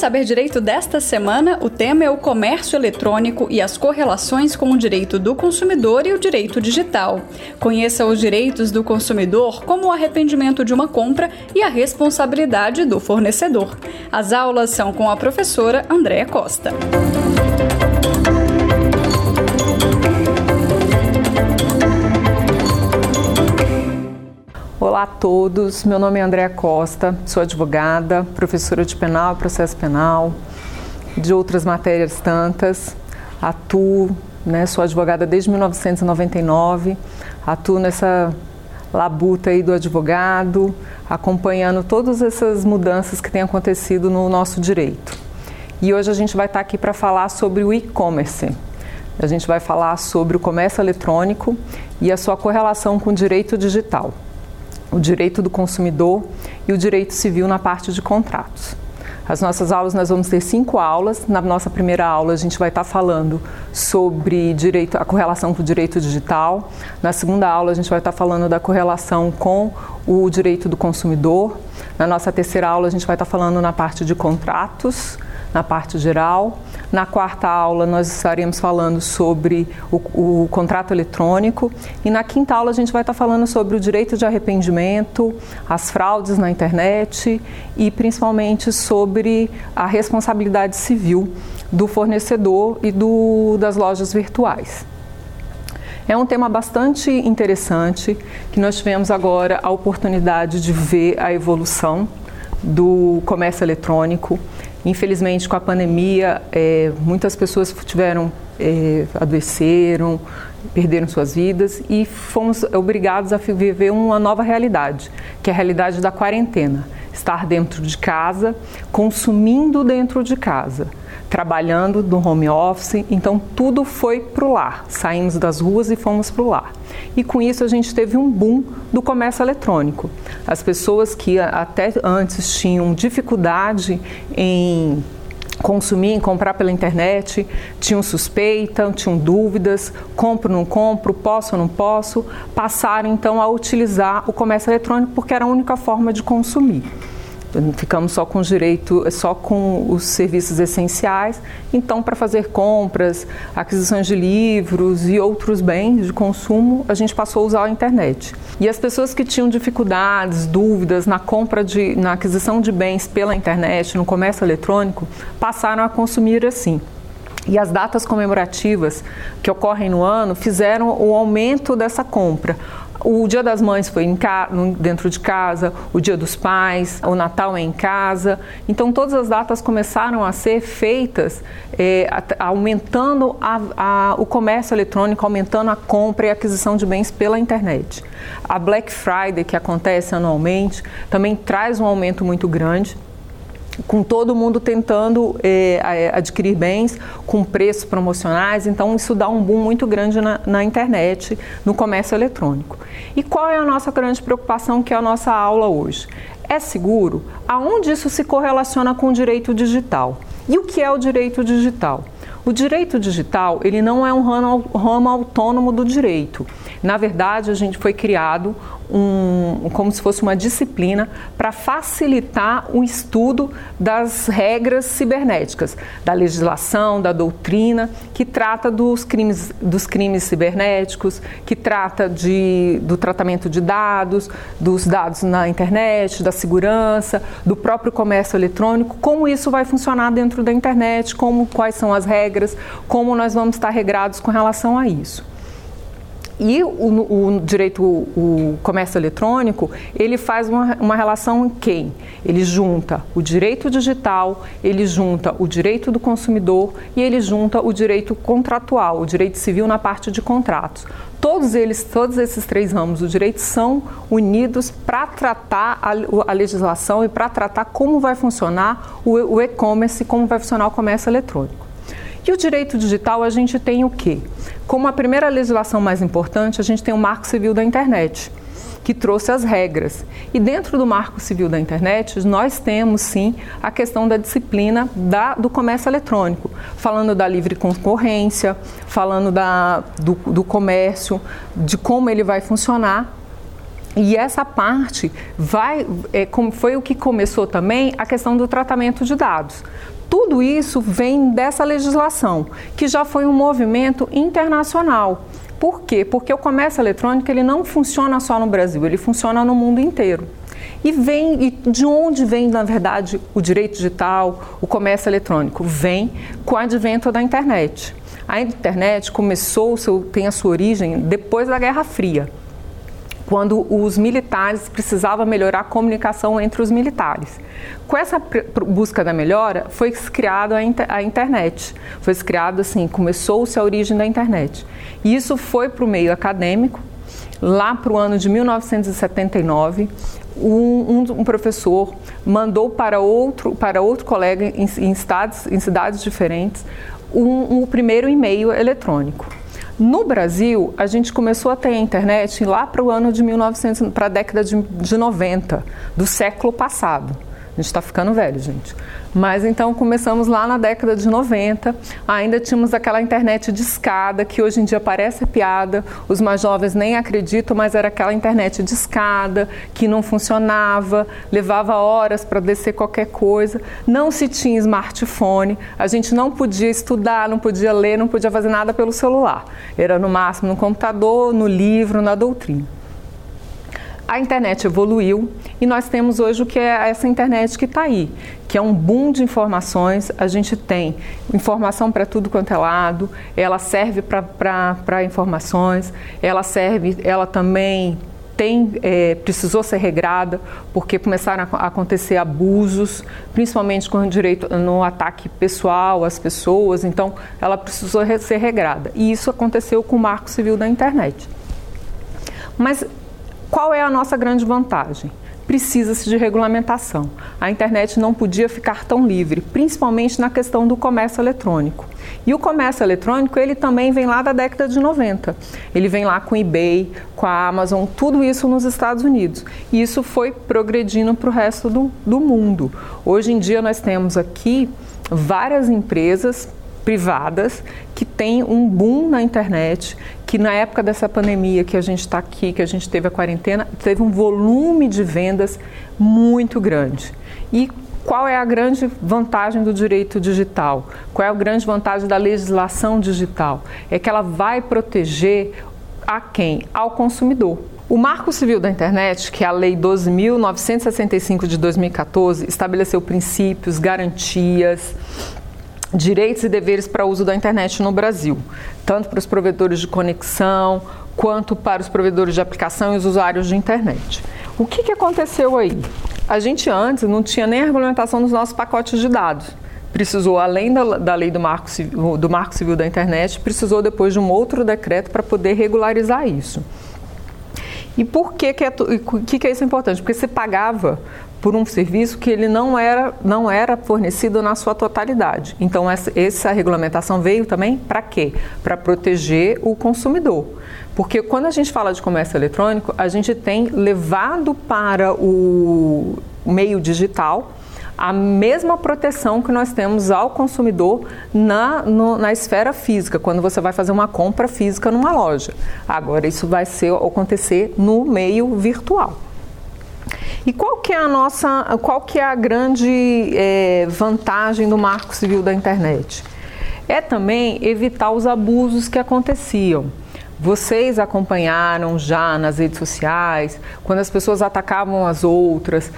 Saber Direito desta semana, o tema é o comércio eletrônico e as correlações com o direito do consumidor e o direito digital. Conheça os direitos do consumidor, como o arrependimento de uma compra e a responsabilidade do fornecedor. As aulas são com a professora Andréa Costa. Olá a todos, meu nome é Andréa Costa, sou advogada, professora de penal processo penal, de outras matérias tantas, atuo, né, sou advogada desde 1999, atuo nessa labuta aí do advogado, acompanhando todas essas mudanças que têm acontecido no nosso direito. E hoje a gente vai estar aqui para falar sobre o e-commerce. A gente vai falar sobre o comércio eletrônico e a sua correlação com o direito digital o direito do consumidor e o direito civil na parte de contratos. As nossas aulas, nós vamos ter cinco aulas. Na nossa primeira aula, a gente vai estar falando sobre direito, a correlação com o direito digital. Na segunda aula, a gente vai estar falando da correlação com o direito do consumidor. Na nossa terceira aula, a gente vai estar falando na parte de contratos na parte geral. Na quarta aula, nós estaremos falando sobre o, o, contrato eletrônico. E na quinta aula, a gente vai estar falando sobre o direito de arrependimento, as fraudes na internet e principalmente sobre a responsabilidade civil do fornecedor e do, das lojas virtuais. É um tema bastante interessante que nós tivemos agora a oportunidade de ver a evolução do comércio eletrônico Infelizmente, com a pandemia, é, muitas pessoas tiveram, é, adoeceram, perderam suas vidas e fomos obrigados a viver uma nova realidade, que é a realidade da quarentena. Estar dentro de casa, consumindo dentro de casa trabalhando no home office, então tudo foi para o lar. Saímos das ruas e fomos para o lar. E com isso a gente teve um boom do comércio eletrônico. As pessoas que até antes tinham dificuldade em consumir, comprar pela internet, tinham suspeita, tinham dúvidas, compro, não compro, posso ou não posso, passaram então a utilizar o comércio eletrônico porque era a única forma de consumir ficamos só com direito, só com os serviços essenciais. Então, para fazer compras, aquisições de livros e outros bens de consumo, a gente passou a usar a internet. E as pessoas que tinham dificuldades, dúvidas na compra de, na aquisição de bens pela internet, no comércio eletrônico, passaram a consumir assim. E as datas comemorativas que ocorrem no ano fizeram o aumento dessa compra. O Dia das Mães foi dentro de casa, o Dia dos Pais, o Natal é em casa. Então, todas as datas começaram a ser feitas é, aumentando a, a, o comércio eletrônico, aumentando a compra e aquisição de bens pela internet. A Black Friday, que acontece anualmente, também traz um aumento muito grande com todo mundo tentando é, adquirir bens com preços promocionais, então isso dá um boom muito grande na, na, internet, no comércio eletrônico. E qual é a nossa grande preocupação, que é a nossa aula hoje? É seguro? Aonde isso se correlaciona com o direito digital? E o que é o direito digital? O direito digital, ele não é um ramo, ramo autônomo do direito. Na verdade, a gente foi criado um, como se fosse uma disciplina para facilitar o estudo das regras cibernéticas, da legislação, da doutrina, que trata dos crimes, dos crimes cibernéticos, que trata de, do tratamento de dados, dos dados na internet, da segurança, do próprio comércio eletrônico, como isso vai funcionar dentro da internet, como quais são as regras, como nós vamos estar regrados com relação a isso. E o, o direito, o comércio eletrônico, ele faz uma, uma relação em quem? Ele junta o direito digital, ele junta o direito do consumidor e ele junta o direito contratual, o direito civil na parte de contratos. Todos eles, todos esses três ramos do direito são unidos para tratar a, a, legislação e para tratar como vai funcionar o, o e-commerce, como vai funcionar o comércio eletrônico. E o direito digital, a gente tem o quê? Como a primeira legislação mais importante, a gente tem o Marco Civil da Internet, que trouxe as regras. E dentro do Marco Civil da Internet, nós temos sim a questão da disciplina da, do comércio eletrônico, falando da livre concorrência, falando da, do, do comércio, de como ele vai funcionar E essa parte vai, é, foi o que começou também a questão do tratamento de dados. Tudo isso vem dessa legislação, que já foi um movimento internacional. Por quê? Porque o comércio eletrônico ele não funciona só no Brasil, ele funciona no mundo inteiro. E vem e de onde vem, na verdade, o direito digital, o comércio eletrônico? Vem com o advento da internet. A internet começou, tem a sua origem depois da Guerra Fria quando os militares precisavam melhorar a comunicação entre os militares. Com essa busca da melhora, foi criada a, internet. Foi criado assim, começou-se a origem da internet. E isso foi para o meio acadêmico. Lá para o ano de 1979, um, um, um, professor mandou para outro, para outro colega em, em, cidades, em cidades diferentes um, um primeiro e-mail eletrônico. No Brasil, a gente começou a ter a internet lá para o ano de 1900, para a década de, de 90 do século passado. A gente está ficando velho, gente. Mas então começamos lá na década de 90, ainda tínhamos aquela internet de escada, que hoje em dia parece piada, os mais jovens nem acreditam, mas era aquela internet de escada que não funcionava, levava horas para descer qualquer coisa, não se tinha smartphone, a gente não podia estudar, não podia ler, não podia fazer nada pelo celular. Era no máximo no computador, no livro, na doutrina a internet evoluiu e nós temos hoje o que é essa internet que está aí, que é um boom de informações. A gente tem informação para tudo quanto é lado, ela serve para informações, ela serve, ela também tem, é, precisou ser regrada, porque começaram a acontecer abusos, principalmente com direito no ataque pessoal às pessoas, então ela precisou ser regrada. E isso aconteceu com o Marco Civil da Internet. Mas qual é a nossa grande vantagem? Precisa-se de regulamentação. A internet não podia ficar tão livre, principalmente na questão do comércio eletrônico. E o comércio eletrônico, ele também vem lá da década de 90. Ele vem lá com o eBay, com a Amazon, tudo isso nos Estados Unidos. E isso foi progredindo para o resto do, do mundo. Hoje em dia nós temos aqui várias empresas privadas que têm um boom na internet, que na época dessa pandemia que a gente está aqui, que a gente teve a quarentena, teve um volume de vendas muito grande. E qual é a grande vantagem do direito digital? Qual é a grande vantagem da legislação digital? É que ela vai proteger a quem? Ao consumidor. O Marco Civil da Internet, que é a Lei 12.965 de 2014, estabeleceu princípios, garantias, direitos e deveres para uso da internet no Brasil, tanto para os provedores de conexão quanto para os provedores de aplicação e os usuários de internet. O que, que aconteceu aí? A gente antes não tinha nem a regulamentação dos nossos pacotes de dados. Precisou, além da, da lei do marco, civil, do marco Civil da Internet, precisou depois de um outro decreto para poder regularizar isso. E por que, que, é, que, que é isso importante? Porque você pagava por um serviço que ele não era, não era fornecido na sua totalidade. Então, essa, essa regulamentação veio também para quê? Para proteger o consumidor. Porque quando a gente fala de comércio eletrônico, a gente tem levado para o meio digital a mesma proteção que nós temos ao consumidor na, no, na esfera física, quando você vai fazer uma compra física numa loja. Agora, isso vai ser, acontecer no meio virtual. E qual que é a nossa, qual que é a grande é, vantagem do Marco Civil da Internet? É também evitar os abusos que aconteciam. Vocês acompanharam já nas redes sociais, quando as pessoas atacavam as outras,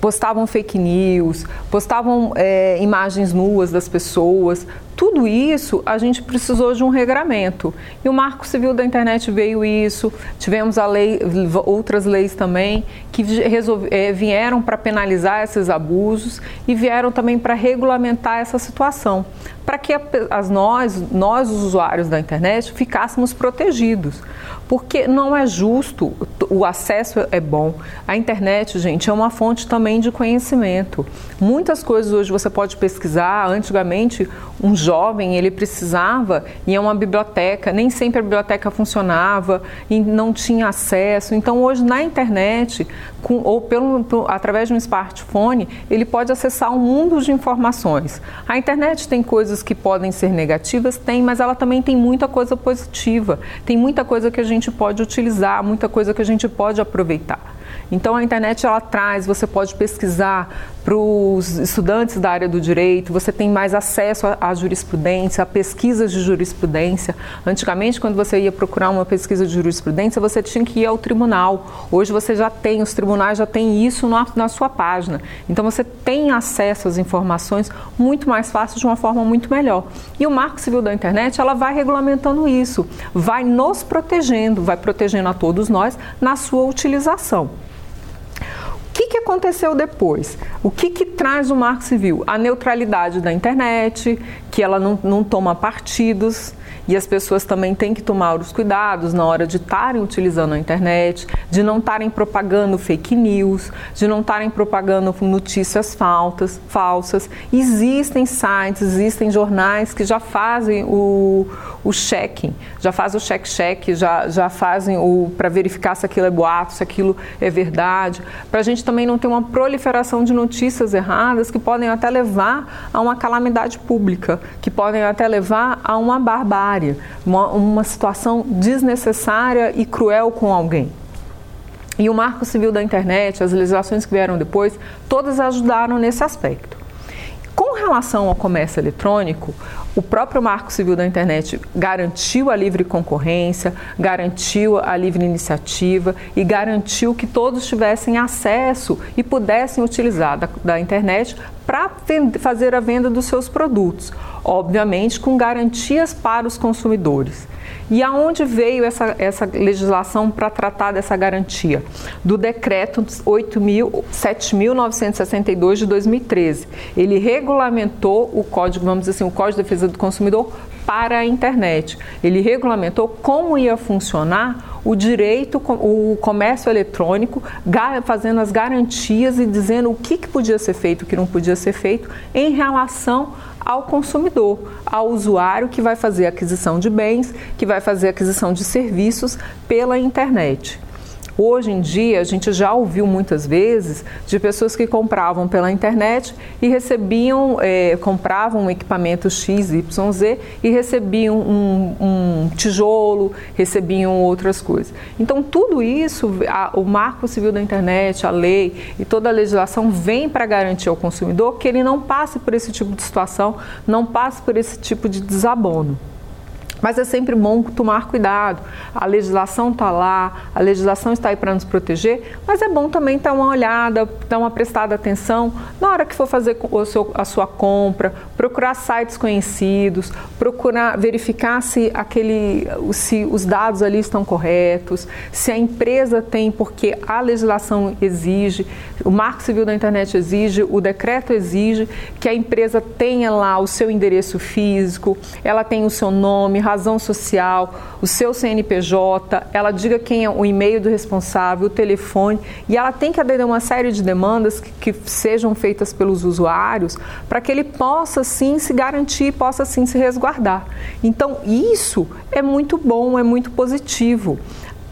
postavam fake news, postavam é, imagens nuas das pessoas. Tudo isso a gente precisou de um regramento. E o Marco Civil da Internet veio isso. Tivemos a lei, outras leis também que resolve, é, vieram para penalizar esses abusos e vieram também para regulamentar essa situação, para que as nós, nós os usuários da internet, ficássemos protegidos porque não é justo, o acesso é bom. A internet, gente, é uma fonte também de conhecimento. Muitas coisas hoje você pode pesquisar. Antigamente, um jovem ele precisava ir a uma biblioteca, nem sempre a biblioteca funcionava e não tinha acesso. Então hoje na internet com, ou pelo, através de um smartphone ele pode acessar um mundo de informações. A internet tem coisas que podem ser negativas, tem, mas ela também tem muita coisa positiva. Tem muita coisa que a gente pode utilizar, muita coisa que a gente pode aproveitar. Então a internet ela traz, você pode pesquisar para os estudantes da área do direito, você tem mais acesso à jurisprudência, a pesquisas de jurisprudência. Antigamente, quando você ia procurar uma pesquisa de jurisprudência, você tinha que ir ao tribunal. Hoje você já tem, os tribunais já têm isso na, na sua página. Então você tem acesso às informações muito mais fácil, de uma forma muito melhor. E o Marco Civil da Internet, ela vai regulamentando isso, vai nos protegendo, vai protegendo a todos nós na sua utilização que, que aconteceu depois? O que, que traz o Marco Civil? A neutralidade da internet, que ela não, não toma partidos, e as pessoas também têm que tomar os cuidados na hora de estarem utilizando a internet, de não estarem propagando fake news, de não estarem propagando notícias faltas, falsas. Existem sites, existem jornais que já fazem o, o checking, já fazem o check-check, já, já fazem o para verificar se aquilo é boato, se aquilo é verdade, para a gente também não ter uma proliferação de notícias erradas que podem até levar a uma calamidade pública, que podem até levar a uma barbárie uma, uma situação desnecessária e cruel com alguém. E o Marco Civil da Internet, as legislações que vieram depois, todas ajudaram nesse aspecto. Com relação ao comércio eletrônico, o próprio Marco Civil da Internet garantiu a livre concorrência, garantiu a livre iniciativa e garantiu que todos tivessem acesso e pudessem utilizar da, da internet para fazer a venda dos seus produtos, obviamente com garantias para os consumidores. E aonde veio essa, essa legislação para tratar dessa garantia? Do decreto 7.962 de 2013. Ele regulamentou o código, vamos dizer assim, o Código de Defesa do Consumidor para a internet. Ele regulamentou como ia funcionar o direito, o comércio eletrônico, fazendo as garantias e dizendo o que, podia ser feito, o que não podia ser feito em relação ao consumidor, ao usuário que vai fazer aquisição de bens, que vai fazer aquisição de serviços pela internet. Hoje em dia, a gente já ouviu muitas vezes de pessoas que compravam pela internet e recebiam, é, compravam um equipamento XYZ e recebiam um, um, tijolo, recebiam outras coisas. Então, tudo isso, a, o Marco Civil da Internet, a lei e toda a legislação vem para garantir ao consumidor que ele não passe por esse tipo de situação, não passe por esse tipo de desabono. Mas é sempre bom tomar cuidado. A legislação está lá, a legislação está aí para nos proteger, mas é bom também dar uma olhada, dar uma prestada atenção na hora que for fazer a sua compra, procurar sites conhecidos, procurar verificar se, aquele, se os dados ali estão corretos, se a empresa tem, porque a legislação exige, o Marco Civil da Internet exige, o decreto exige que a empresa tenha lá o seu endereço físico, ela tem o seu nome, razão social, o seu CNPJ, ela diga quem é o e-mail do responsável, o telefone, e ela tem que aderir a uma série de demandas que, que sejam feitas pelos usuários para que ele possa sim se garantir, possa sim se resguardar. Então, isso é muito bom, é muito positivo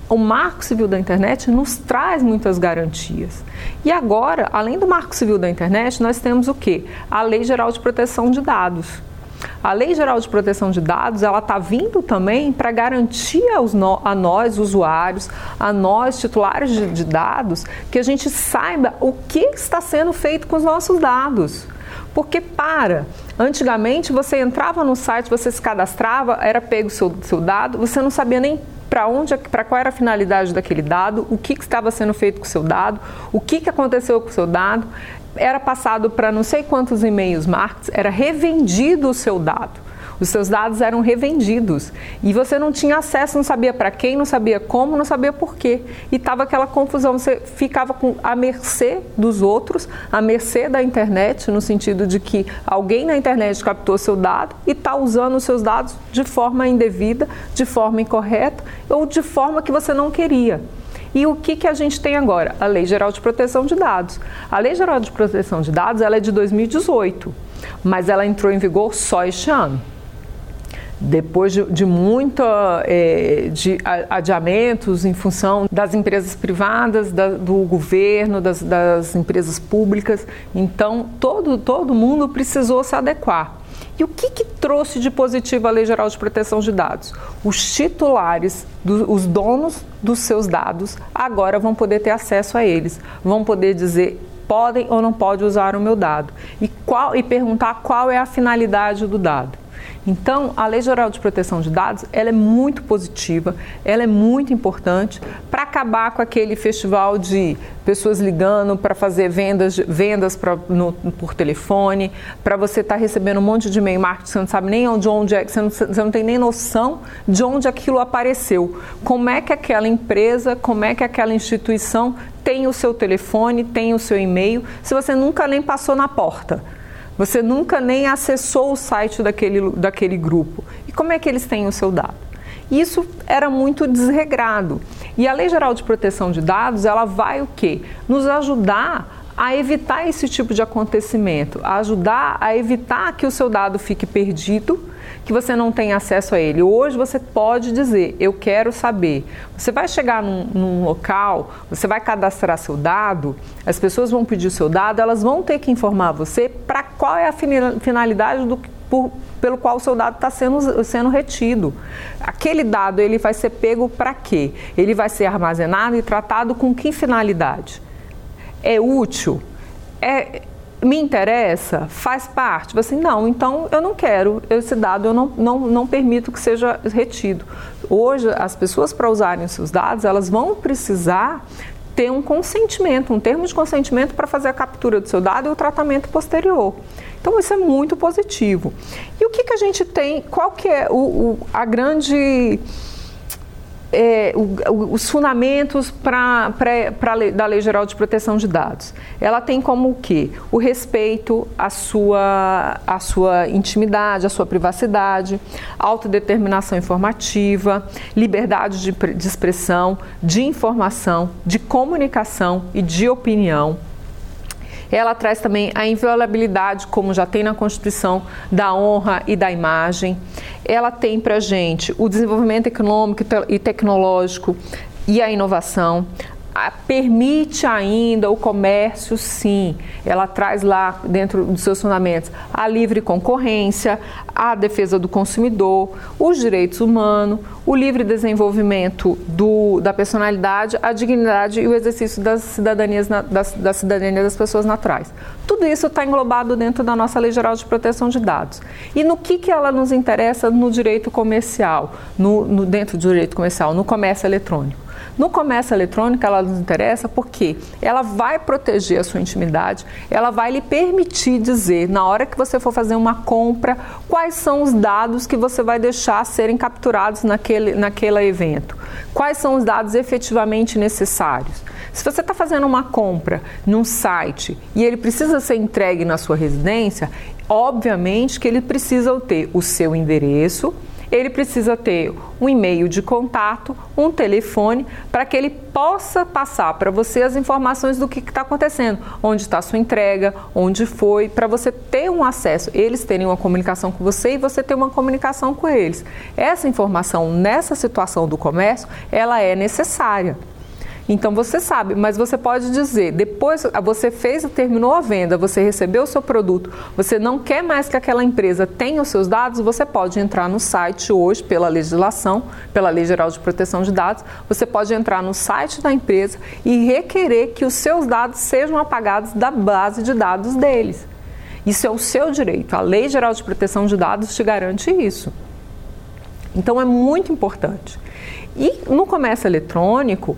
o Marco Civil da Internet nos traz muitas garantias. E agora, além do Marco Civil da Internet, nós temos o que? A Lei Geral de Proteção de Dados. A Lei Geral de Proteção de Dados, ela está vindo também para garantir no, a nós, usuários, a nós, titulares de, de dados, que a gente saiba o que está sendo feito com os nossos dados. Porque para, antigamente você entrava no site, você se cadastrava, era pego o seu, seu dado, você não sabia nem para onde, para qual era a finalidade daquele dado, o que, que estava sendo feito com o seu dado, o que, que aconteceu com o seu dado era passado para não sei quantos e-mails marketing, era revendido o seu dado. Os seus dados eram revendidos e você não tinha acesso, não sabia para quem, não sabia como, não sabia por quê. E estava aquela confusão, você ficava com a mercê dos outros, à mercê da internet, no sentido de que alguém na internet captou seu dado e está usando os seus dados de forma indevida, de forma incorreta ou de forma que você não queria. E o que, que a gente tem agora? A Lei Geral de Proteção de Dados. A Lei Geral de Proteção de Dados ela é de 2018. mas ela entrou em vigor só este ano depois de, de é, de adiamentos em função das empresas privadas, da, do governo, das, das, empresas públicas. Então, todo, todo mundo precisou se adequar. E o que, que trouxe de positivo a Lei Geral de Proteção de Dados? Os titulares, do, os donos dos seus dados, agora vão poder ter acesso a eles, vão poder dizer podem ou não podem usar o meu dado e, qual, e perguntar qual é a finalidade do dado. Então, a Lei Geral de Proteção de Dados, ela é muito positiva, ela é muito importante para acabar com aquele festival de pessoas ligando para fazer vendas, vendas pra, no, por telefone, para você estar tá recebendo um monte de e-mail marketing, você não sabe nem onde, onde é, você não, você não tem nem noção de onde aquilo apareceu. Como é que aquela empresa, como é que aquela instituição tem o seu telefone, tem o seu e-mail, se você nunca nem passou na porta. Você nunca nem acessou o site daquele, daquele grupo. E como é que eles têm o seu dado? Isso era muito desregrado. E a Lei Geral de Proteção de Dados, ela vai o quê? Nos ajudar a evitar esse tipo de acontecimento, a ajudar a evitar que o seu dado fique perdido que você não tem acesso a ele. Hoje você pode dizer, eu quero saber. Você vai chegar num, num local, você vai cadastrar seu dado, as pessoas vão pedir o seu dado, elas vão ter que informar você para qual é a finalidade do, por, pelo qual o seu dado está sendo, sendo retido. Aquele dado ele vai ser pego para quê? Ele vai ser armazenado e tratado com que finalidade? É útil? É, me interessa, faz parte. Tipo assim, não, então eu não quero esse dado, eu não, não, não permito que seja retido. Hoje, as pessoas para usarem os seus dados, elas vão precisar ter um consentimento, um termo de consentimento para fazer a captura do seu dado e o tratamento posterior. Então isso é muito positivo. E o que, que a gente tem? Qual que é o, o a grande é, o, os fundamentos pra, pra, pra da Lei Geral de Proteção de Dados. Ela tem como o quê? O respeito à sua, à sua intimidade, à sua privacidade, autodeterminação informativa, liberdade de, de expressão, de informação, de comunicação e de opinião ela traz também a inviolabilidade, como já tem na Constituição, da honra e da imagem. Ela tem para gente o desenvolvimento econômico e tecnológico e a inovação, permite ainda o comércio, sim. Ela traz lá dentro dos seus fundamentos a livre concorrência, a defesa do consumidor, os direitos humanos, o livre desenvolvimento do, da personalidade, a dignidade e o exercício das cidadanias, das, da cidadania das pessoas naturais. Tudo isso está englobado dentro da nossa Lei Geral de Proteção de Dados. E no que, que ela nos interessa no direito comercial, no, no dentro do direito comercial, no comércio eletrônico? No comércio eletrônico, ela nos interessa porque ela vai proteger a sua intimidade, ela vai lhe permitir dizer, na hora que você for fazer uma compra, quais são os dados que você vai deixar serem capturados naquele, naquele evento, quais são os dados efetivamente necessários. Se você está fazendo uma compra num site e ele precisa ser entregue na sua residência, obviamente que ele precisa ter o seu endereço ele precisa ter um e-mail de contato, um telefone, para que ele possa passar para você as informações do que está acontecendo, onde está sua entrega, onde foi, para você ter um acesso, eles terem uma comunicação com você e você ter uma comunicação com eles. Essa informação nessa situação do comércio, ela é necessária. Então você sabe, mas você pode dizer, depois você fez, terminou a venda, você recebeu o seu produto, você não quer mais que aquela empresa tenha os seus dados, você pode entrar no site hoje pela legislação, pela Lei Geral de Proteção de Dados, você pode entrar no site da empresa e requerer que os seus dados sejam apagados da base de dados deles. Isso é o seu direito. A Lei Geral de Proteção de Dados te garante isso. Então é muito importante. E no comércio eletrônico,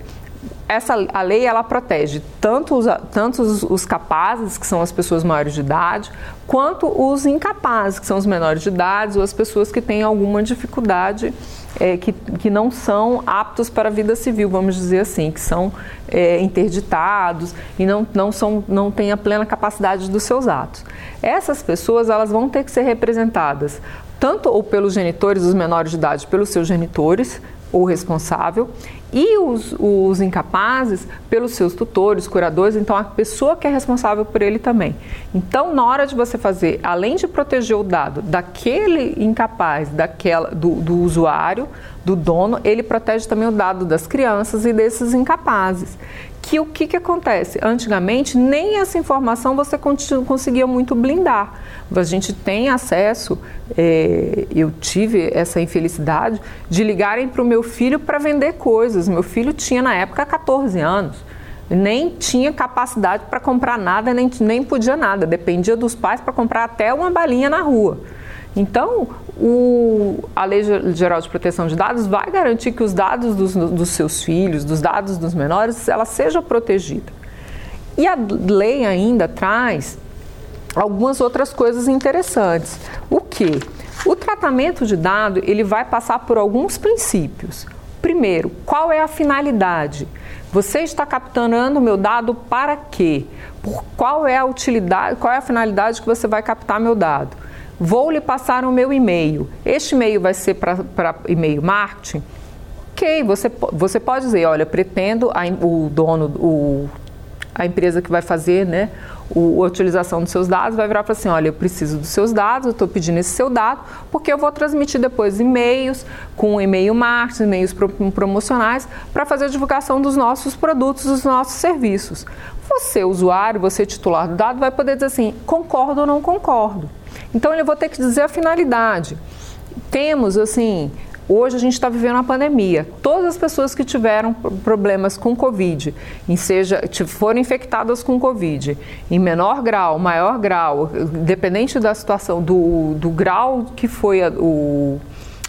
essa a lei ela protege tanto os, tanto os, os, capazes, que são as pessoas maiores de idade, quanto os incapazes, que são os menores de idade ou as pessoas que têm alguma dificuldade, é, que, que não são aptos para a vida civil, vamos dizer assim, que são é, interditados e não, não, são, não têm a plena capacidade dos seus atos. Essas pessoas elas vão ter que ser representadas tanto ou pelos genitores, os menores de idade, pelos seus genitores, ou responsável, e os, os incapazes pelos seus tutores, curadores, então a pessoa que é responsável por ele também. Então, na hora de você fazer, além de proteger o dado daquele incapaz, daquela, do, do usuário, do dono, ele protege também o dado das crianças e desses incapazes que o que, que acontece? Antigamente, nem essa informação você conseguia muito blindar. A gente tem acesso, é, eu tive essa infelicidade de ligarem para o meu filho para vender coisas. Meu filho tinha na época 14 anos nem tinha capacidade para comprar nada, nem, nem podia nada, dependia dos pais para comprar até uma balinha na rua. Então, o, a Lei Geral de Proteção de Dados vai garantir que os dados dos, dos seus filhos, dos dados dos menores, ela seja protegida. E a lei ainda traz algumas outras coisas interessantes. O que? O tratamento de dado ele vai passar por alguns princípios. Primeiro, qual é a finalidade? Você está capturando meu dado para quê? Por qual é a utilidade, qual é a finalidade que você vai captar meu dado? Vou lhe passar o meu e-mail. Este e-mail vai ser para e-mail marketing? Ok, você, você pode dizer, olha, pretendo a, o dono, o, a empresa que vai fazer né, o, a utilização dos seus dados, vai virar para assim, olha, eu preciso dos seus dados, eu estou pedindo esse seu dado, porque eu vou transmitir depois e-mails com e-mail marketing, e-mails promocionais, para fazer a divulgação dos nossos produtos, dos nossos serviços. Você, usuário, você titular do dado, vai poder dizer assim, concordo ou não concordo. Então eu vou ter que dizer a finalidade. Temos, assim, Hoje a gente está vivendo uma pandemia. Todas as pessoas que tiveram problemas com Covid, em seja foram infectadas com Covid, em menor grau, maior grau, dependente da situação, do, do grau que foi a, o,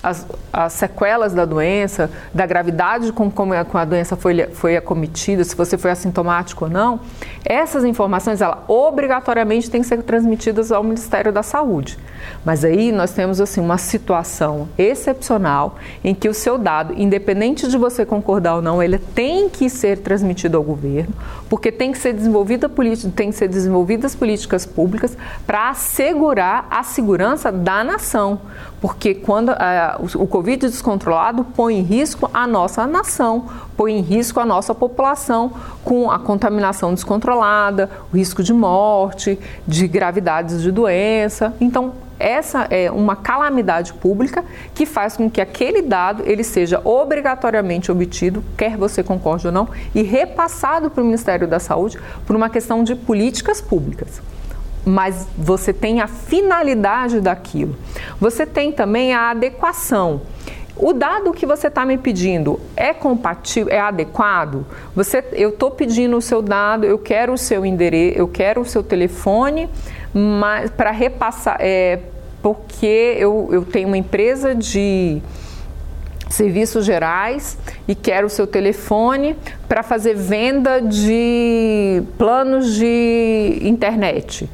as, as, sequelas da doença, da gravidade com como a doença foi, foi acometida, se você foi assintomático ou não, essas informações, ela obrigatoriamente têm que ser transmitidas ao Ministério da Saúde. Mas aí nós temos assim uma situação excepcional em que o seu dado, independente de você concordar ou não, ele tem que ser transmitido ao governo, porque tem que ser desenvolvida tem que ser desenvolvidas políticas públicas para assegurar a segurança da nação, porque quando uh, o Covid descontrolado põe em risco a nossa nação, põe em risco a nossa população com a contaminação descontrolada, o risco de morte, de gravidades de doença. Então, essa é uma calamidade pública que faz com que aquele dado ele seja obrigatoriamente obtido, quer você concorde ou não, e repassado para o Ministério da Saúde por uma questão de políticas públicas mas você tem a finalidade daquilo. Você tem também a adequação. O dado que você está me pedindo é compatível, é adequado? Você, eu estou pedindo o seu dado, eu quero o seu endereço, eu quero o seu telefone, mas para repassar, é, porque eu, eu tenho uma empresa de serviços gerais e quero o seu telefone para fazer venda de planos de internet.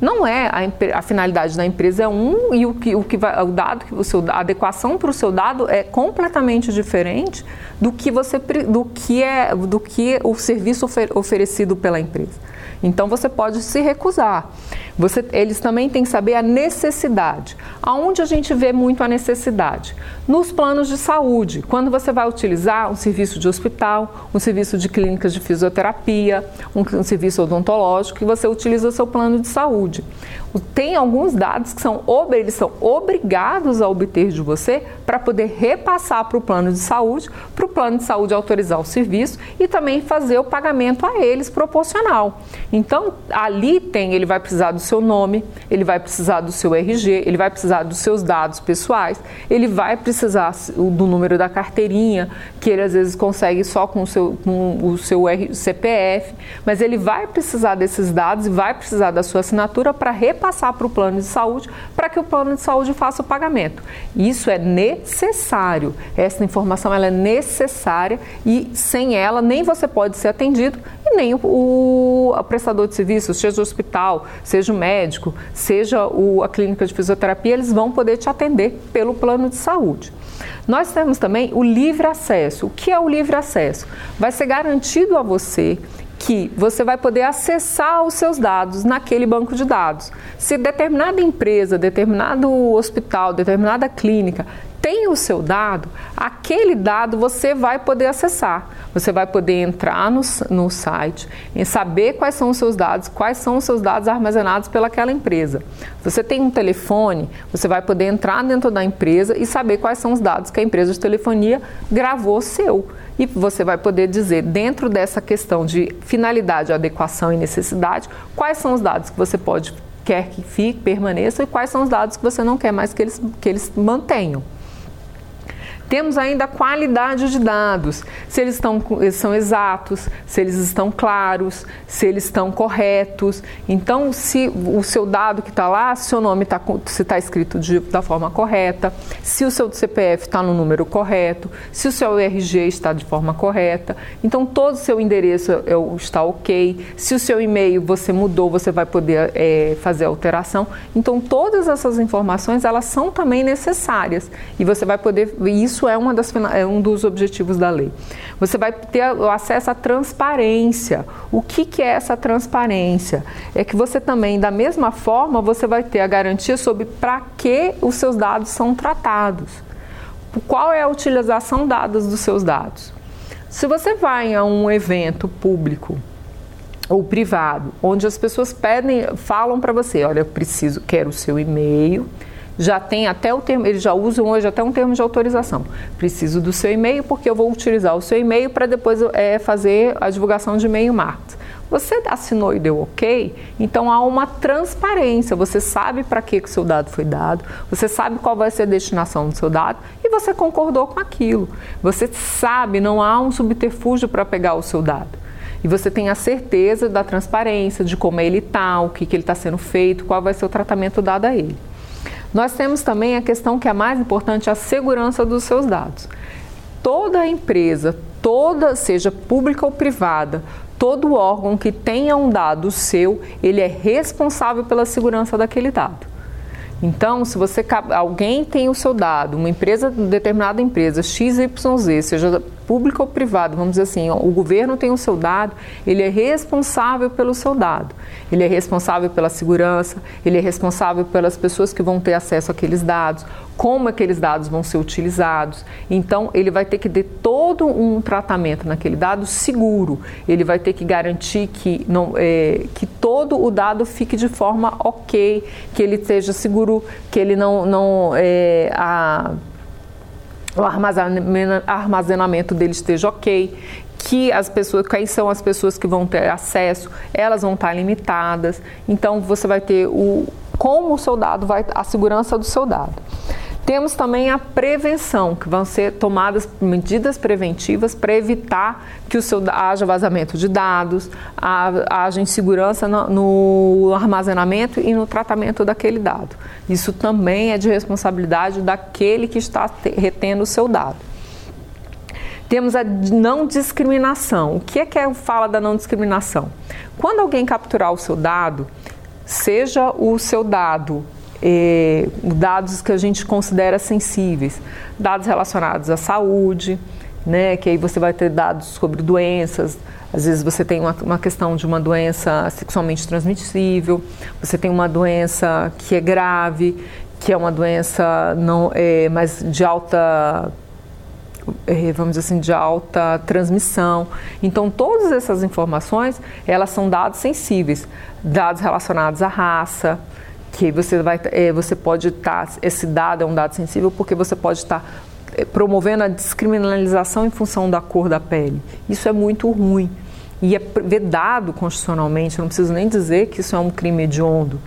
Não é a, a, finalidade da empresa é um e o que, o que vai, o dado que seu, a adequação para o seu dado é completamente diferente do que você do que é do que o serviço ofer, oferecido pela empresa. Então você pode se recusar. Você, eles também têm que saber a necessidade. Aonde a gente vê muito a necessidade? Nos planos de saúde, quando você vai utilizar um serviço de hospital, um serviço de clínicas de fisioterapia, um, um serviço odontológico, que você utiliza o seu plano de saúde. Tem alguns dados que são, eles são obrigados a obter de você para poder repassar para o plano de saúde, para o plano de saúde autorizar o serviço e também fazer o pagamento a eles proporcional. Então, ali tem, ele vai precisar do seu nome, ele vai precisar do seu RG, ele vai precisar dos seus dados pessoais, ele vai precisar do número da carteirinha, que ele às vezes consegue só com o seu, com o seu CPF, mas ele vai precisar desses dados e vai precisar da sua assinatura para repassar para o plano de saúde, para que o plano de saúde faça o pagamento. Isso é necessário, essa informação ela é necessária e sem ela nem você pode ser atendido e nem o, o, prestador de serviços, seja o hospital, seja o médico, seja o, a clínica de fisioterapia, eles vão poder te atender pelo plano de saúde. Nós temos também o livre acesso. O que é o livre acesso? Vai ser garantido a você que você vai poder acessar os seus dados naquele banco de dados. Se determinada empresa, determinado hospital, determinada clínica tem o seu dado, aquele dado você vai poder acessar. Você vai poder entrar no, no site e saber quais são os seus dados, quais são os seus dados armazenados pelaquela empresa. Você tem um telefone, você vai poder entrar dentro da empresa e saber quais são os dados que a empresa de telefonia gravou seu. E você vai poder dizer, dentro dessa questão de finalidade, adequação e necessidade, quais são os dados que você pode quer que fique, permaneça e quais são os dados que você não quer mais que eles, que eles mantenham. Temos ainda a qualidade de dados, se eles, estão, são exatos, se eles estão claros, se eles estão corretos. Então, se o seu dado que está lá, se o nome está se tá escrito de, da forma correta, se o seu CPF está no número correto, se o seu RG está de forma correta. Então, todo o seu endereço é, está ok. Se o seu e-mail você mudou, você vai poder é, fazer alteração. Então, todas essas informações, elas são também necessárias. E você vai poder... Isso isso é, uma das, é um dos objetivos da lei. Você vai ter acesso à transparência. O que, que é essa transparência? É que você também, da mesma forma, você vai ter a garantia sobre para que os seus dados são tratados. Qual é a utilização dados dos seus dados? Se você vai a um evento público ou privado, onde as pessoas pedem, falam para você, olha, eu preciso, quero o seu e-mail, já tem até o termo, eles já usam hoje até um termo de autorização. Preciso do seu e-mail porque eu vou utilizar o seu e-mail para depois é, fazer a divulgação de e-mail marketing. Você assinou e deu ok, então há uma transparência. Você sabe para que o seu dado foi dado, você sabe qual vai ser a destinação do seu dado e você concordou com aquilo. Você sabe, não há um subterfúgio para pegar o seu dado. E você tem a certeza da transparência, de como ele está, o que, que ele está sendo feito, qual vai ser o tratamento dado a ele. Nós temos também a questão que é mais importante, a segurança dos seus dados. Toda empresa, toda, seja pública ou privada, todo órgão que tenha um dado seu, ele é responsável pela segurança daquele dado. Então, se você alguém tem o seu dado, uma empresa, determinada empresa XYZ, seja pública ou privada, vamos dizer assim, o governo tem o seu dado, ele é responsável pelo seu dado. Ele é responsável pela segurança, ele é responsável pelas pessoas que vão ter acesso àqueles dados, como aqueles dados vão ser utilizados. Então, ele vai ter que ter todo um tratamento naquele dado seguro. Ele vai ter que garantir que, não, é, que todo o dado fique de forma ok, que ele seja seguro, que ele não, não é, a, o armazenamento dele esteja ok, que as pessoas, quem são as pessoas que vão ter acesso, elas vão estar limitadas. Então você vai ter o como o seu dado vai a segurança do seu dado. Temos também a prevenção, que vão ser tomadas medidas preventivas para evitar que o seu, haja vazamento de dados, haja insegurança no, no armazenamento e no tratamento daquele dado. Isso também é de responsabilidade daquele que está retendo o seu dado. Temos a não discriminação. O que é que é, fala da não discriminação? Quando alguém capturar o seu dado, seja o seu dado eh, dados que a gente considera sensíveis, dados relacionados à saúde, né, que aí você vai ter dados sobre doenças, às vezes você tem uma, uma, questão de uma doença sexualmente transmissível, você tem uma doença que é grave, que é uma doença não é, mas de alta é, vamos dizer assim de alta transmissão. Então todas essas informações elas são dados sensíveis, dados relacionados à raça, que você vai, é, você pode estar, tá, esse dado é um dado sensível porque você pode estar tá, é, promovendo a descriminalização em função da cor da pele. Isso é muito ruim e é vedado constitucionalmente. Eu não preciso nem dizer que isso é um crime hediondo.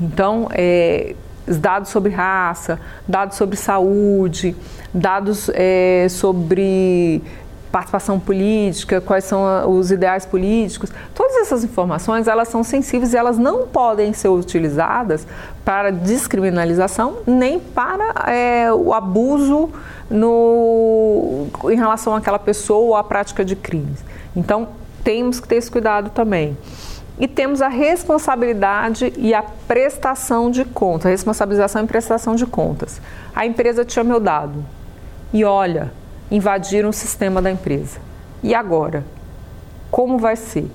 Então, é, dados sobre raça, dados sobre saúde, dados é, sobre participação política, quais são os ideais políticos. Todas essas informações elas são sensíveis e elas não podem ser utilizadas para descriminalização nem para é, o abuso no, em relação àquela pessoa ou à prática de crimes. Então temos que ter esse cuidado também. E temos a responsabilidade e a prestação de contas, responsabilização e prestação de contas. A empresa tinha meu dado. E olha, invadiram o sistema da empresa. E agora? Como vai ser?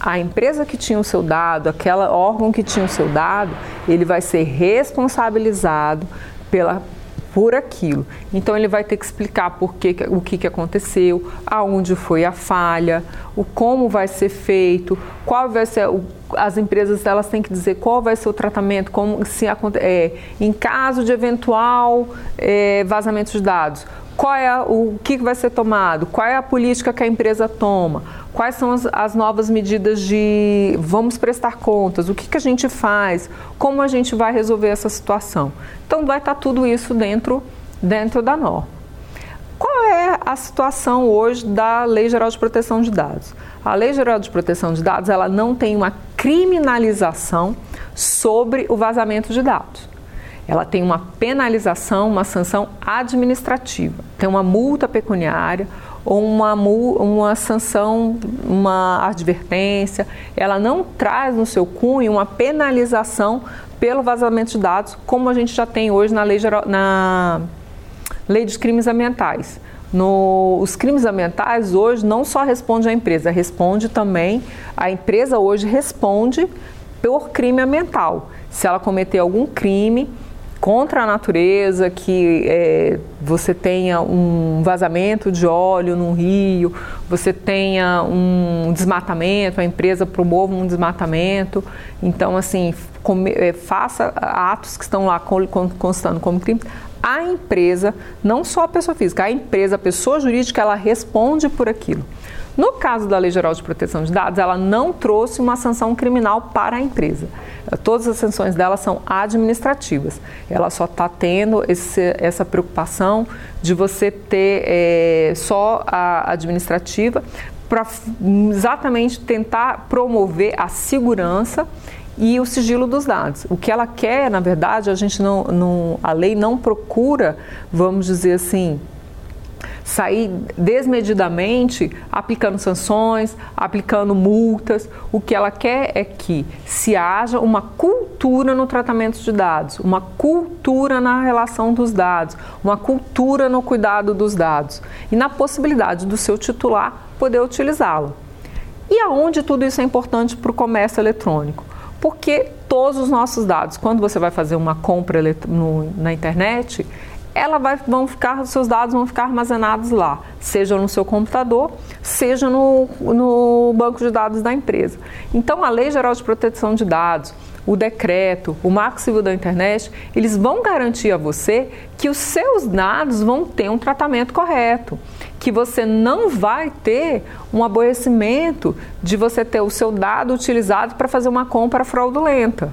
A empresa que tinha o seu dado, aquele órgão que tinha o seu dado, ele vai ser responsabilizado pela, por aquilo. Então ele vai ter que explicar por que, o que, que aconteceu, aonde foi a falha, o como vai ser feito, qual vai ser o, as empresas elas têm que dizer qual vai ser o tratamento, como se é, em caso de eventual é, vazamento de dados, qual é o que vai ser tomado, qual é a política que a empresa toma, quais são as, as novas medidas de vamos prestar contas, o que, que a gente faz, como a gente vai resolver essa situação. Então vai estar tudo isso dentro, dentro da norma. Qual é a situação hoje da Lei Geral de Proteção de Dados? A Lei Geral de Proteção de Dados ela não tem uma criminalização sobre o vazamento de dados ela tem uma penalização, uma sanção administrativa. Tem uma multa pecuniária ou uma, uma sanção, uma advertência. Ela não traz no seu cunho uma penalização pelo vazamento de dados, como a gente já tem hoje na lei, geral, na lei dos crimes ambientais. No, os crimes ambientais hoje não só responde a empresa, responde também, a empresa hoje responde por crime ambiental. Se ela cometer algum crime, contra a natureza, que é, você tenha um vazamento de óleo num rio, você tenha um desmatamento, a empresa promova um desmatamento. Então, assim, come, é, faça atos que estão lá constando como crime. A empresa, não só a pessoa física, a empresa, a pessoa jurídica, ela responde por aquilo. No caso da Lei Geral de Proteção de Dados, ela não trouxe uma sanção criminal para a empresa. Todas as sanções dela são administrativas. Ela só está tendo esse, essa preocupação de você ter é, só a administrativa para exatamente tentar promover a segurança e o sigilo dos dados. O que ela quer, na verdade, a gente não, não a lei não procura, vamos dizer assim, sair desmedidamente aplicando sanções, aplicando multas. O que ela quer é que se haja uma cultura no tratamento de dados, uma cultura na relação dos dados, uma cultura no cuidado dos dados e na possibilidade do seu titular poder utilizá-lo. E aonde tudo isso é importante para o comércio eletrônico? Porque todos os nossos dados, quando você vai fazer uma compra no, na internet, ela vai, vão ficar, seus dados vão ficar armazenados lá, seja no seu computador, seja no, no banco de dados da empresa. Então, a Lei Geral de Proteção de Dados, o decreto, o Marco Civil da Internet, eles vão garantir a você que os seus dados vão ter um tratamento correto, que você não vai ter um aborrecimento de você ter o seu dado utilizado para fazer uma compra fraudulenta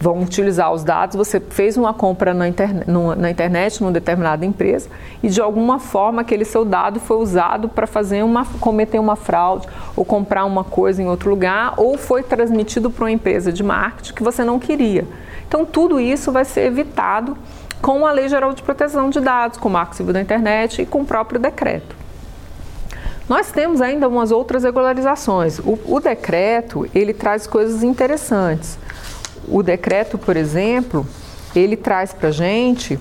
vão utilizar os dados. Você fez uma compra na, interne na internet, numa determinada empresa, e de alguma forma aquele seu dado foi usado para fazer uma, cometer uma fraude ou comprar uma coisa em outro lugar, ou foi transmitido para uma empresa de marketing que você não queria. Então, tudo isso vai ser evitado com a Lei Geral de Proteção de Dados, com o Marco Civil da Internet e com o próprio decreto. Nós temos ainda umas outras regularizações. O, o decreto, ele traz coisas interessantes. O decreto, por exemplo, ele traz para a gente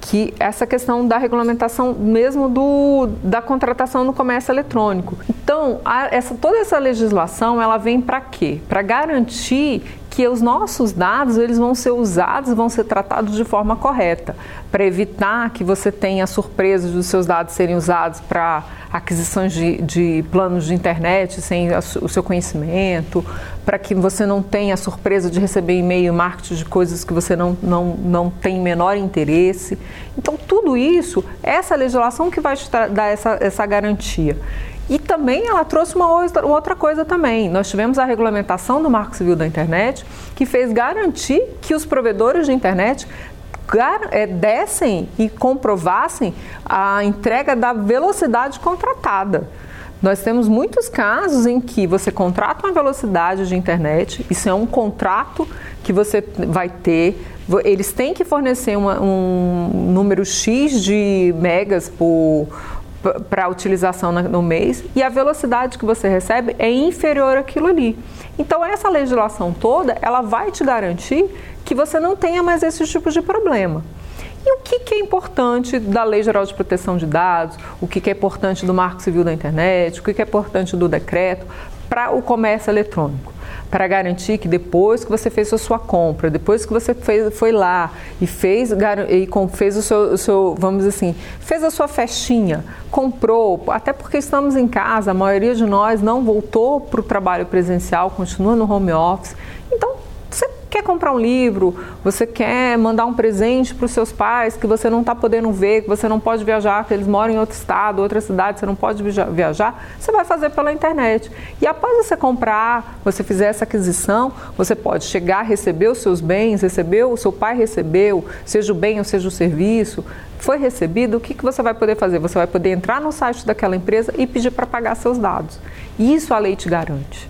que essa questão da regulamentação mesmo do, da contratação no comércio eletrônico. Então, a, essa, toda essa legislação ela vem para quê? Para garantir que os nossos dados eles vão ser usados, vão ser tratados de forma correta, para evitar que você tenha surpresas dos seus dados serem usados para aquisições de, de, planos de internet sem o seu conhecimento, para que você não tenha a surpresa de receber e-mail marketing de coisas que você não, não, não tem menor interesse. Então, tudo isso, essa legislação que vai te dar essa, essa garantia. E também ela trouxe uma outra coisa também. Nós tivemos a regulamentação do Marco Civil da Internet, que fez garantir que os provedores de internet dessem e comprovassem a entrega da velocidade contratada. Nós temos muitos casos em que você contrata uma velocidade de internet, isso é um contrato que você vai ter, eles têm que fornecer uma, um número X de megas para utilização no mês e a velocidade que você recebe é inferior àquilo ali. Então essa legislação toda, ela vai te garantir que você não tenha mais esses tipos de problema. E o que, que, é importante da Lei Geral de Proteção de Dados, o que, que é importante do Marco Civil da Internet, o que, que é importante do decreto para o comércio eletrônico? para garantir que depois que você fez a sua compra, depois que você fez, foi lá e fez, e fez o seu, o seu, vamos assim, fez a sua festinha, comprou, até porque estamos em casa, a maioria de nós não voltou para o trabalho presencial, continua no home office. Então, quer comprar um livro, você quer mandar um presente para os seus pais que você não está podendo ver, que você não pode viajar, que eles moram em outro estado, outra cidade, você não pode viajar, você vai fazer pela internet. E após você comprar, você fizer essa aquisição, você pode chegar, receber os seus bens, recebeu, o seu pai recebeu, seja o bem ou seja o serviço, foi recebido, o que, que você vai poder fazer? Você vai poder entrar no site daquela empresa e pedir para pagar seus dados. Isso a lei te garante.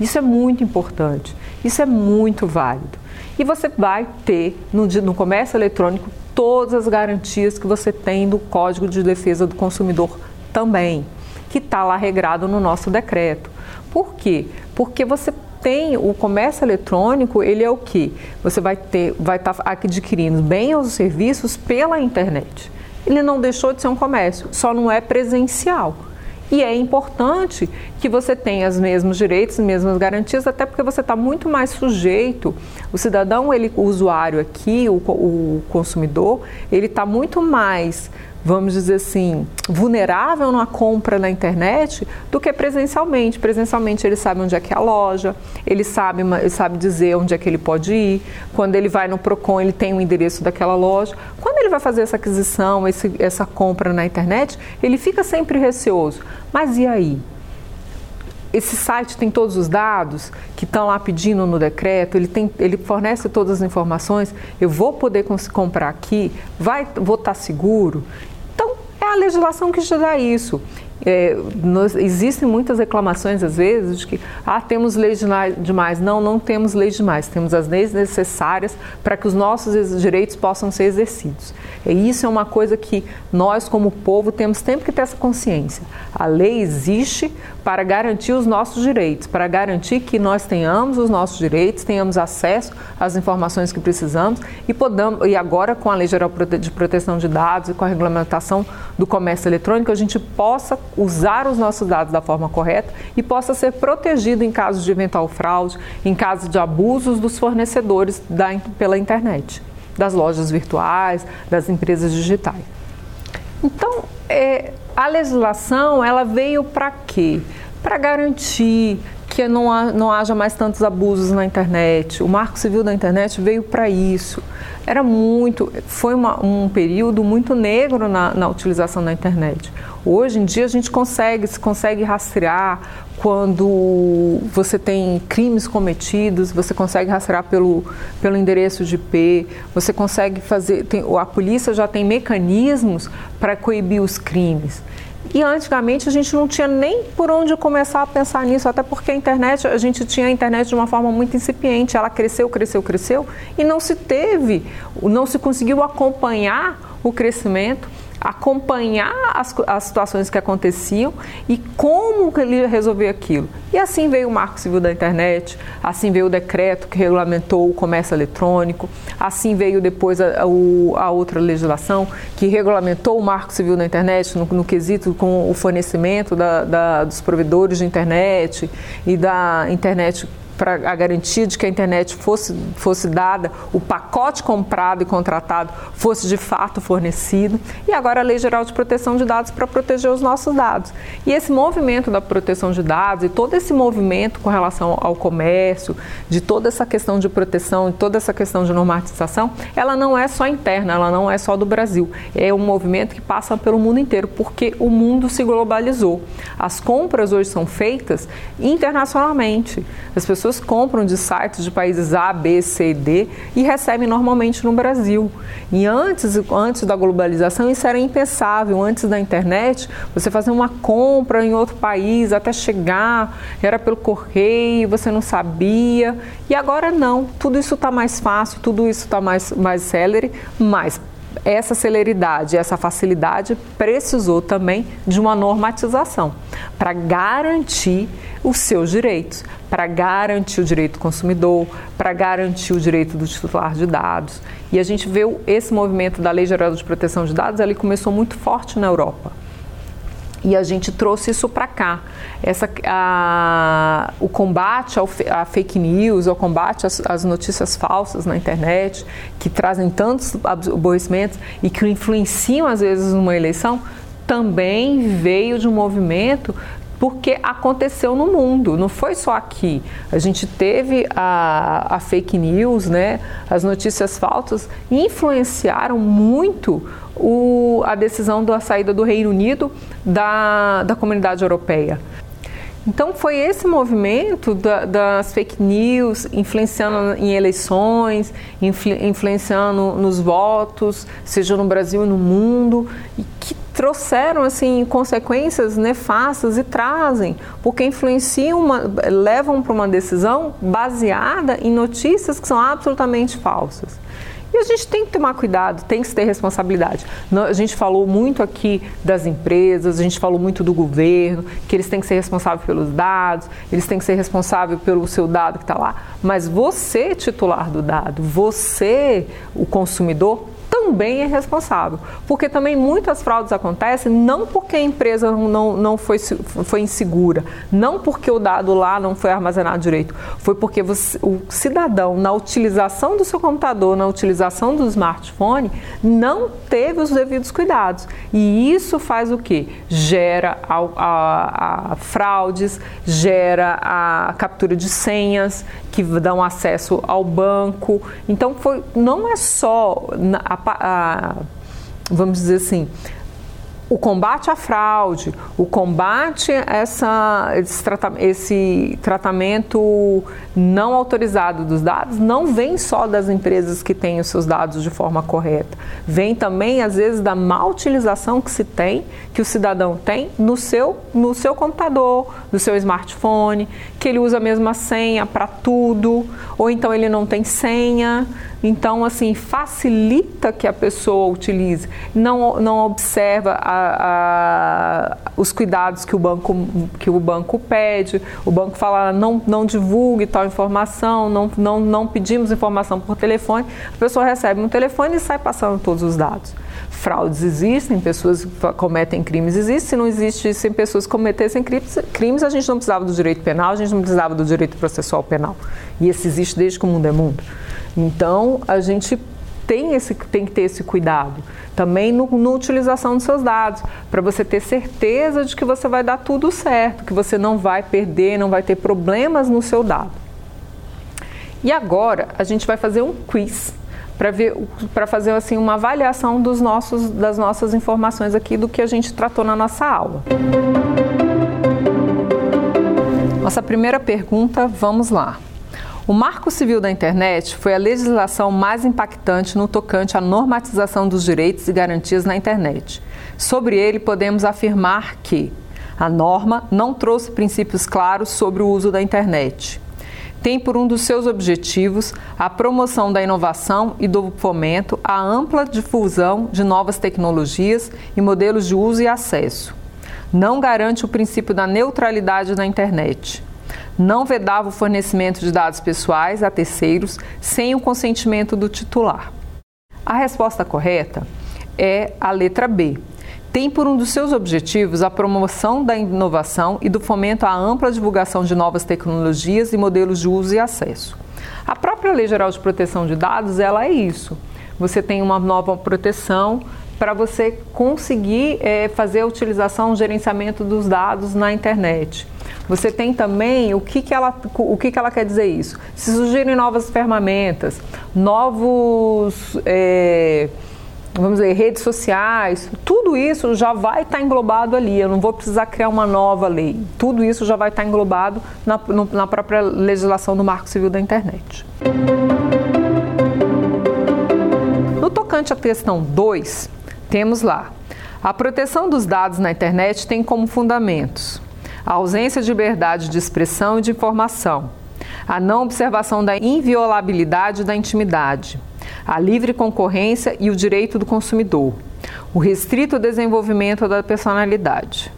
Isso é muito importante, isso é muito válido. E você vai ter no, no comércio eletrônico todas as garantias que você tem do Código de Defesa do Consumidor também, que está lá regrado no nosso decreto. Por quê? Porque você tem o comércio eletrônico, ele é o que? Você vai ter, vai estar tá adquirindo bens ou serviços pela internet. Ele não deixou de ser um comércio, só não é presencial. E é importante que você tenha os mesmos direitos, as mesmas garantias, até porque você está muito mais sujeito. O cidadão, ele, o usuário aqui, o, o consumidor, ele está muito mais vamos dizer assim, vulnerável na compra na internet do que presencialmente. Presencialmente ele sabe onde é que é a loja, ele sabe, ele sabe dizer onde é que ele pode ir. Quando ele vai no Procon, ele tem o endereço daquela loja. Quando ele vai fazer essa aquisição, esse, essa compra na internet, ele fica sempre receoso. Mas e aí? Esse site tem todos os dados que estão lá pedindo no decreto, ele, tem, ele fornece todas as informações, eu vou poder comprar aqui, vai, vou estar seguro a legislação que te dá isso. É, nós, existem muitas reclamações, às vezes, de que ah, temos leis demais. Não, não temos leis demais. Temos as leis necessárias para que os nossos direitos possam ser exercidos. E isso é uma coisa que nós, como povo, temos sempre que ter essa consciência. A lei existe para garantir os nossos direitos, para garantir que nós tenhamos os nossos direitos, tenhamos acesso às informações que precisamos e podamos, e agora com a Lei Geral de Proteção de Dados e com a regulamentação do comércio eletrônico, a gente possa usar os nossos dados da forma correta e possa ser protegido em caso de eventual fraude, em caso de abusos dos fornecedores da, pela internet, das lojas virtuais, das empresas digitais. Então, é, a legislação ela veio para quê? Para garantir que não, ha, não haja mais tantos abusos na internet. O Marco Civil da Internet veio para isso. Era muito, foi uma, um período muito negro na, na utilização da internet. Hoje em dia a gente consegue, se consegue rastrear quando você tem crimes cometidos, você consegue rastrear pelo, pelo endereço de IP, você consegue fazer, tem, a polícia já tem mecanismos para coibir os crimes. E antigamente a gente não tinha nem por onde começar a pensar nisso, até porque a internet, a gente tinha a internet de uma forma muito incipiente, ela cresceu, cresceu, cresceu e não se teve, não se conseguiu acompanhar o crescimento acompanhar as, as situações que aconteciam e como ele resolveu aquilo. E assim veio o Marco Civil da Internet, assim veio o decreto que regulamentou o comércio eletrônico, assim veio depois a, a, a outra legislação que regulamentou o Marco Civil da Internet no, no quesito com o fornecimento da, da, dos provedores de internet e da internet para a garantia de que a internet fosse, fosse dada, o pacote comprado e contratado fosse de fato fornecido, e agora a Lei Geral de Proteção de Dados para proteger os nossos dados. E esse movimento da proteção de dados e todo esse movimento com relação ao comércio, de toda essa questão de proteção, e toda essa questão de normatização, ela não é só interna, ela não é só do Brasil. É um movimento que passa pelo mundo inteiro, porque o mundo se globalizou. As compras hoje são feitas internacionalmente. As pessoas pessoas compram de sites de países A, B, C, D e recebem normalmente no Brasil. E antes, antes da globalização, isso era impensável. Antes da internet, você fazer uma compra em outro país até chegar, era pelo correio, você não sabia. E agora não, tudo isso está mais fácil, tudo isso está mais, mais célere, mas essa celeridade, essa facilidade precisou também de uma normatização para garantir os seus direitos, para garantir o direito do consumidor, para garantir o direito do titular de dados. E a gente vê esse movimento da Lei Geral de Proteção de Dados, ele começou muito forte na Europa. E a gente trouxe isso para cá. Essa, a, o combate ao, a fake news, o combate às, às, notícias falsas na internet, que trazem tantos aborrecimentos e que influenciam às vezes numa eleição, também veio de um movimento porque aconteceu no mundo, não foi só aqui. A gente teve a, a fake news, né, as notícias falsas, influenciaram muito o, a decisão da saída do Reino Unido da, da comunidade europeia. Então foi esse movimento da, das fake news influenciando em eleições, influ, influenciando nos votos, seja no Brasil e no mundo, e que trouxeram assim consequências nefastas e trazem, porque influenciam, uma, levam para uma decisão baseada em notícias que são absolutamente falsas. A gente tem que tomar cuidado, tem que ter responsabilidade. A gente falou muito aqui das empresas, a gente falou muito do governo, que eles têm que ser responsáveis pelos dados, eles têm que ser responsáveis pelo seu dado que está lá. Mas você, titular do dado, você, o consumidor, também é responsável. Porque também muitas fraudes acontecem não porque a empresa não, não foi, foi insegura, não porque o dado lá não foi armazenado direito, foi porque você, o cidadão, na utilização do seu computador, na utilização do smartphone, não teve os devidos cuidados. E isso faz o que? Gera a, a, a fraudes, gera a captura de senhas que dão acesso ao banco. Então, foi, não é só a a, vamos dizer assim, o combate à fraude, o combate a essa, esse, esse, tratamento não autorizado dos dados não vem só das empresas que têm os seus dados de forma correta, vem também às vezes da má utilização que se tem, que o cidadão tem no seu, no seu computador, no seu smartphone, que ele usa a mesma senha para tudo, ou então ele não tem senha. Então, assim, facilita que a pessoa utilize, não, não observa a, a, os cuidados que o, banco, que o banco pede, o banco fala não, não divulgue tal informação, não, não, não pedimos informação por telefone, a pessoa recebe um telefone e sai passando todos os dados. Fraudes existem, pessoas cometem crimes existem, se não existissem pessoas que cometessem crimes, a gente não precisava do direito penal, a gente não precisava do direito processual penal. E esse existe desde que o mundo é mundo. Então, a gente tem, esse, tem que ter esse cuidado. Também na utilização dos seus dados, para você ter certeza de que você vai dar tudo certo, que você não vai perder, não vai ter problemas no seu dado. E agora a gente vai fazer um quiz para ver para fazer assim uma avaliação dos nossos das nossas informações aqui do que a gente tratou na nossa aula. Nossa primeira pergunta, vamos lá. O Marco Civil da Internet foi a legislação mais impactante no tocante à normatização dos direitos e garantias na internet. Sobre ele, podemos afirmar que a norma não trouxe princípios claros sobre o uso da internet. Tem por um dos seus objetivos a promoção da inovação e do fomento à ampla difusão de novas tecnologias e modelos de uso e acesso. Não garante o princípio da neutralidade da internet não vedava o fornecimento de dados pessoais a terceiros sem o consentimento do titular. A resposta correta é a letra B. Tem por um dos seus objetivos a promoção da inovação e do fomento à ampla divulgação de novas tecnologias e modelos de uso e acesso. A própria Lei Geral de Proteção de Dados, ela é isso. Você tem uma nova proteção para você conseguir é, fazer a utilização, o gerenciamento dos dados na internet. Você tem também o que, que, ela, o que, que ela quer dizer isso? Se surgirem novas ferramentas, novos. É, vamos dizer, redes sociais, tudo isso já vai estar englobado ali. Eu não vou precisar criar uma nova lei. Tudo isso já vai estar englobado na, na própria legislação do Marco Civil da Internet. No tocante à questão 2, temos lá: a proteção dos dados na internet tem como fundamentos a ausência de liberdade de expressão e de informação, a não observação da inviolabilidade da intimidade, a livre concorrência e o direito do consumidor, o restrito desenvolvimento da personalidade.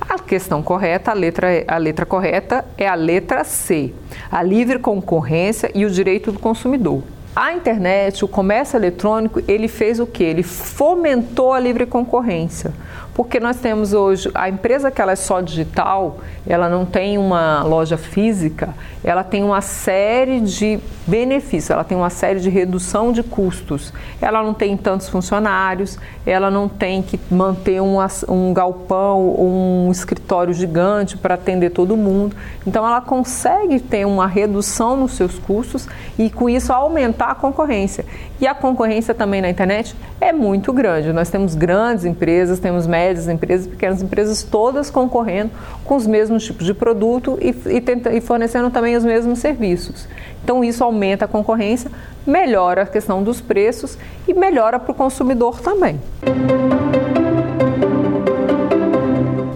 A questão correta, a letra, a letra correta é a letra C, a livre concorrência e o direito do consumidor. A internet, o comércio eletrônico, ele fez o que? Ele fomentou a livre concorrência porque nós temos hoje a empresa que ela é só digital, ela não tem uma loja física, ela tem uma série de benefícios, ela tem uma série de redução de custos. Ela não tem tantos funcionários, ela não tem que manter um, um galpão um escritório gigante para atender todo mundo. Então ela consegue ter uma redução nos seus custos e com isso aumentar a concorrência. E a concorrência também na internet é muito grande. Nós temos grandes empresas, temos médias empresas, pequenas empresas, todas concorrendo com os mesmos tipos de produto e, e, tenta, e fornecendo também os mesmos serviços. Então isso aumenta a concorrência, melhora a questão dos preços e melhora para o consumidor também.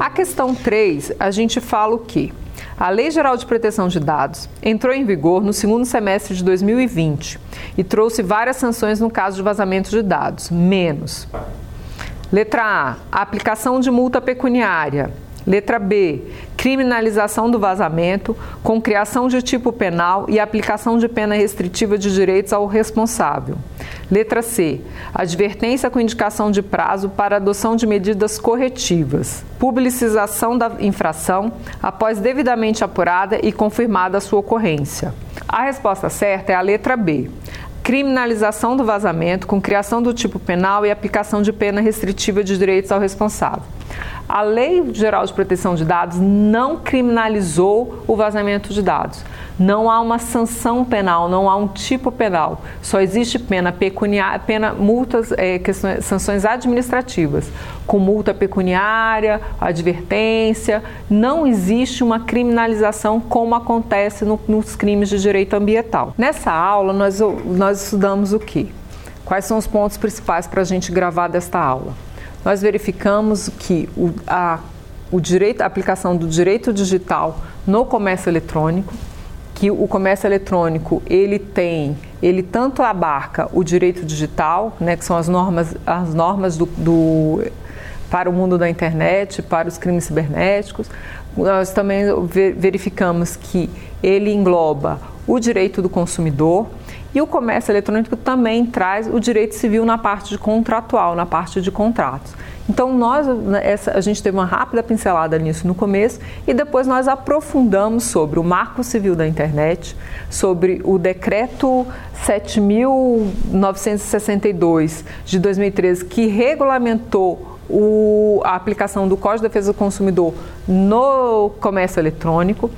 A questão 3, a gente fala o quê? A Lei Geral de Proteção de Dados entrou em vigor no segundo semestre de 2020 e trouxe várias sanções no caso de vazamento de dados, menos. Letra A, aplicação de multa pecuniária. Letra B, criminalização do vazamento, com criação de tipo penal e aplicação de pena restritiva de direitos ao responsável. Letra C, advertência com indicação de prazo para adoção de medidas corretivas. Publicização da infração após devidamente apurada e confirmada a sua ocorrência. A resposta certa é a letra B criminalização do vazamento com criação do tipo penal e aplicação de pena restritiva de direitos ao responsável. A Lei Geral de Proteção de Dados não criminalizou o vazamento de dados. Não há uma sanção penal, não há um tipo penal. Só existe pena pecuniária, pena multas, é, questões, sanções administrativas, com multa pecuniária, advertência. Não existe uma criminalização como acontece no, nos crimes de direito ambiental. Nessa aula nós, nós estudamos o que? Quais são os pontos principais para a gente gravar desta aula? nós verificamos que o, a, o direito, a aplicação do direito digital no comércio eletrônico, que o comércio eletrônico ele tem, ele tanto abarca o direito digital, né, que são as normas, as normas do, do para o mundo da internet, para os crimes cibernéticos. Nós também verificamos que ele engloba o direito do consumidor, e o comércio eletrônico também traz o direito civil na parte de contratual, na parte de contratos. Então, nós, né, essa, a gente teve uma rápida pincelada nisso no começo e depois nós aprofundamos sobre o Marco Civil da Internet, sobre o Decreto 7.962 de 2013, que regulamentou o, a aplicação do Código de Defesa do Consumidor no comércio eletrônico.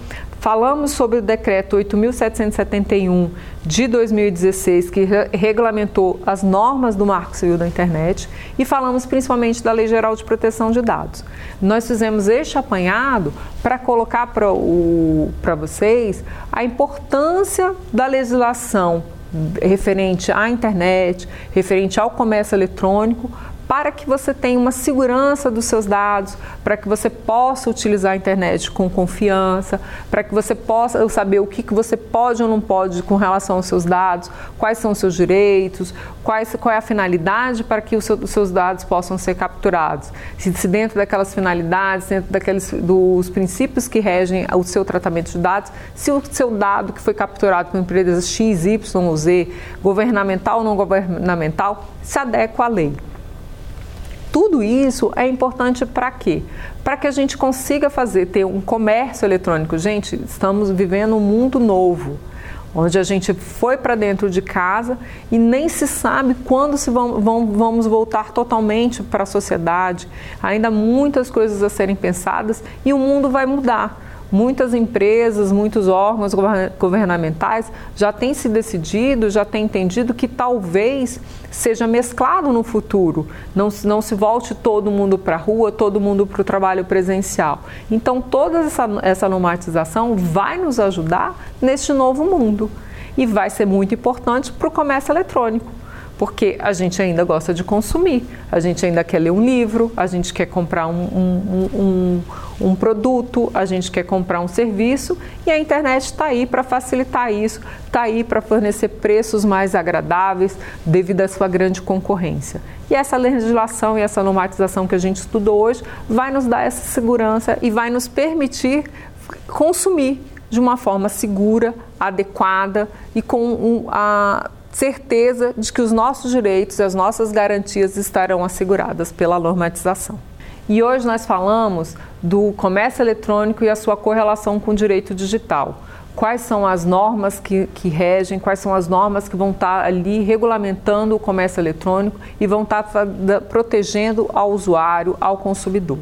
Falamos sobre o decreto 8.771 de 2016, que re regulamentou as normas do Marco Civil da Internet, e falamos principalmente da Lei Geral de Proteção de Dados. Nós fizemos este apanhado para colocar para vocês a importância da legislação referente à internet, referente ao comércio eletrônico, para que você tenha uma segurança dos seus dados, para que você possa utilizar a internet com confiança, para que você possa saber o que, que você pode ou não pode com relação aos seus dados, quais são os seus direitos, quais, qual é a finalidade para que os, os seus dados possam ser capturados. Se, se, dentro daquelas finalidades, dentro daqueles dos princípios que regem o seu tratamento de dados, se o seu dado que foi capturado por empresas X, Y ou Z, governamental ou não governamental, se adequa à lei. Tudo isso é importante para quê? Para que a gente consiga fazer, ter um comércio eletrônico. Gente, estamos vivendo um mundo novo onde a gente foi para dentro de casa e nem se sabe quando se vão, vão, vamos voltar totalmente para a sociedade. Ainda muitas coisas a serem pensadas e o mundo vai mudar. Muitas empresas, muitos órgãos governamentais já têm se decidido, já têm entendido que talvez seja mesclado no futuro, não, não se volte todo mundo para a rua, todo mundo para o trabalho presencial. Então, toda essa, essa normatização vai nos ajudar neste novo mundo. E vai ser muito importante para o comércio eletrônico porque a gente ainda gosta de consumir, a gente ainda quer ler um livro, a gente quer comprar um, um, um, um produto, a gente quer comprar um serviço e a internet está aí para facilitar isso, está aí para fornecer preços mais agradáveis devido à sua grande concorrência. E essa legislação e essa normatização que a gente estudou hoje vai nos dar essa segurança e vai nos permitir consumir de uma forma segura, adequada e com um, a certeza de que os nossos direitos e as nossas garantias estarão asseguradas pela normatização. E hoje nós falamos do comércio eletrônico e a sua correlação com o direito digital. Quais são as normas que, que regem, quais são as normas que vão estar ali regulamentando o comércio eletrônico e vão estar protegendo ao usuário, ao consumidor.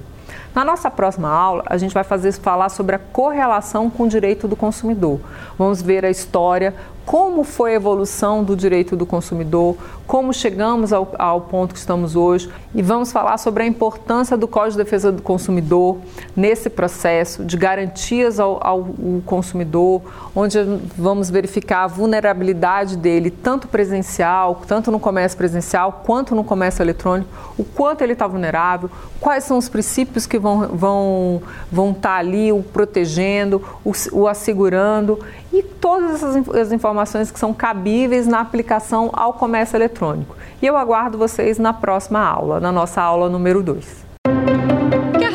Na nossa próxima aula, a gente vai fazer falar sobre a correlação com o direito do consumidor. Vamos ver a história, como foi a evolução do direito do consumidor, como chegamos ao, ao, ponto que estamos hoje e vamos falar sobre a importância do Código de Defesa do Consumidor nesse processo de garantias ao, ao consumidor, onde vamos verificar a vulnerabilidade dele, tanto presencial, tanto no comércio presencial, quanto no comércio eletrônico, o quanto ele está vulnerável, quais são os princípios que vão, vão, vão estar tá ali o protegendo, o, o assegurando e todas essas as informações que são cabíveis na aplicação ao comércio eletrônico. E eu aguardo vocês na próxima aula, na nossa aula número 2 Quer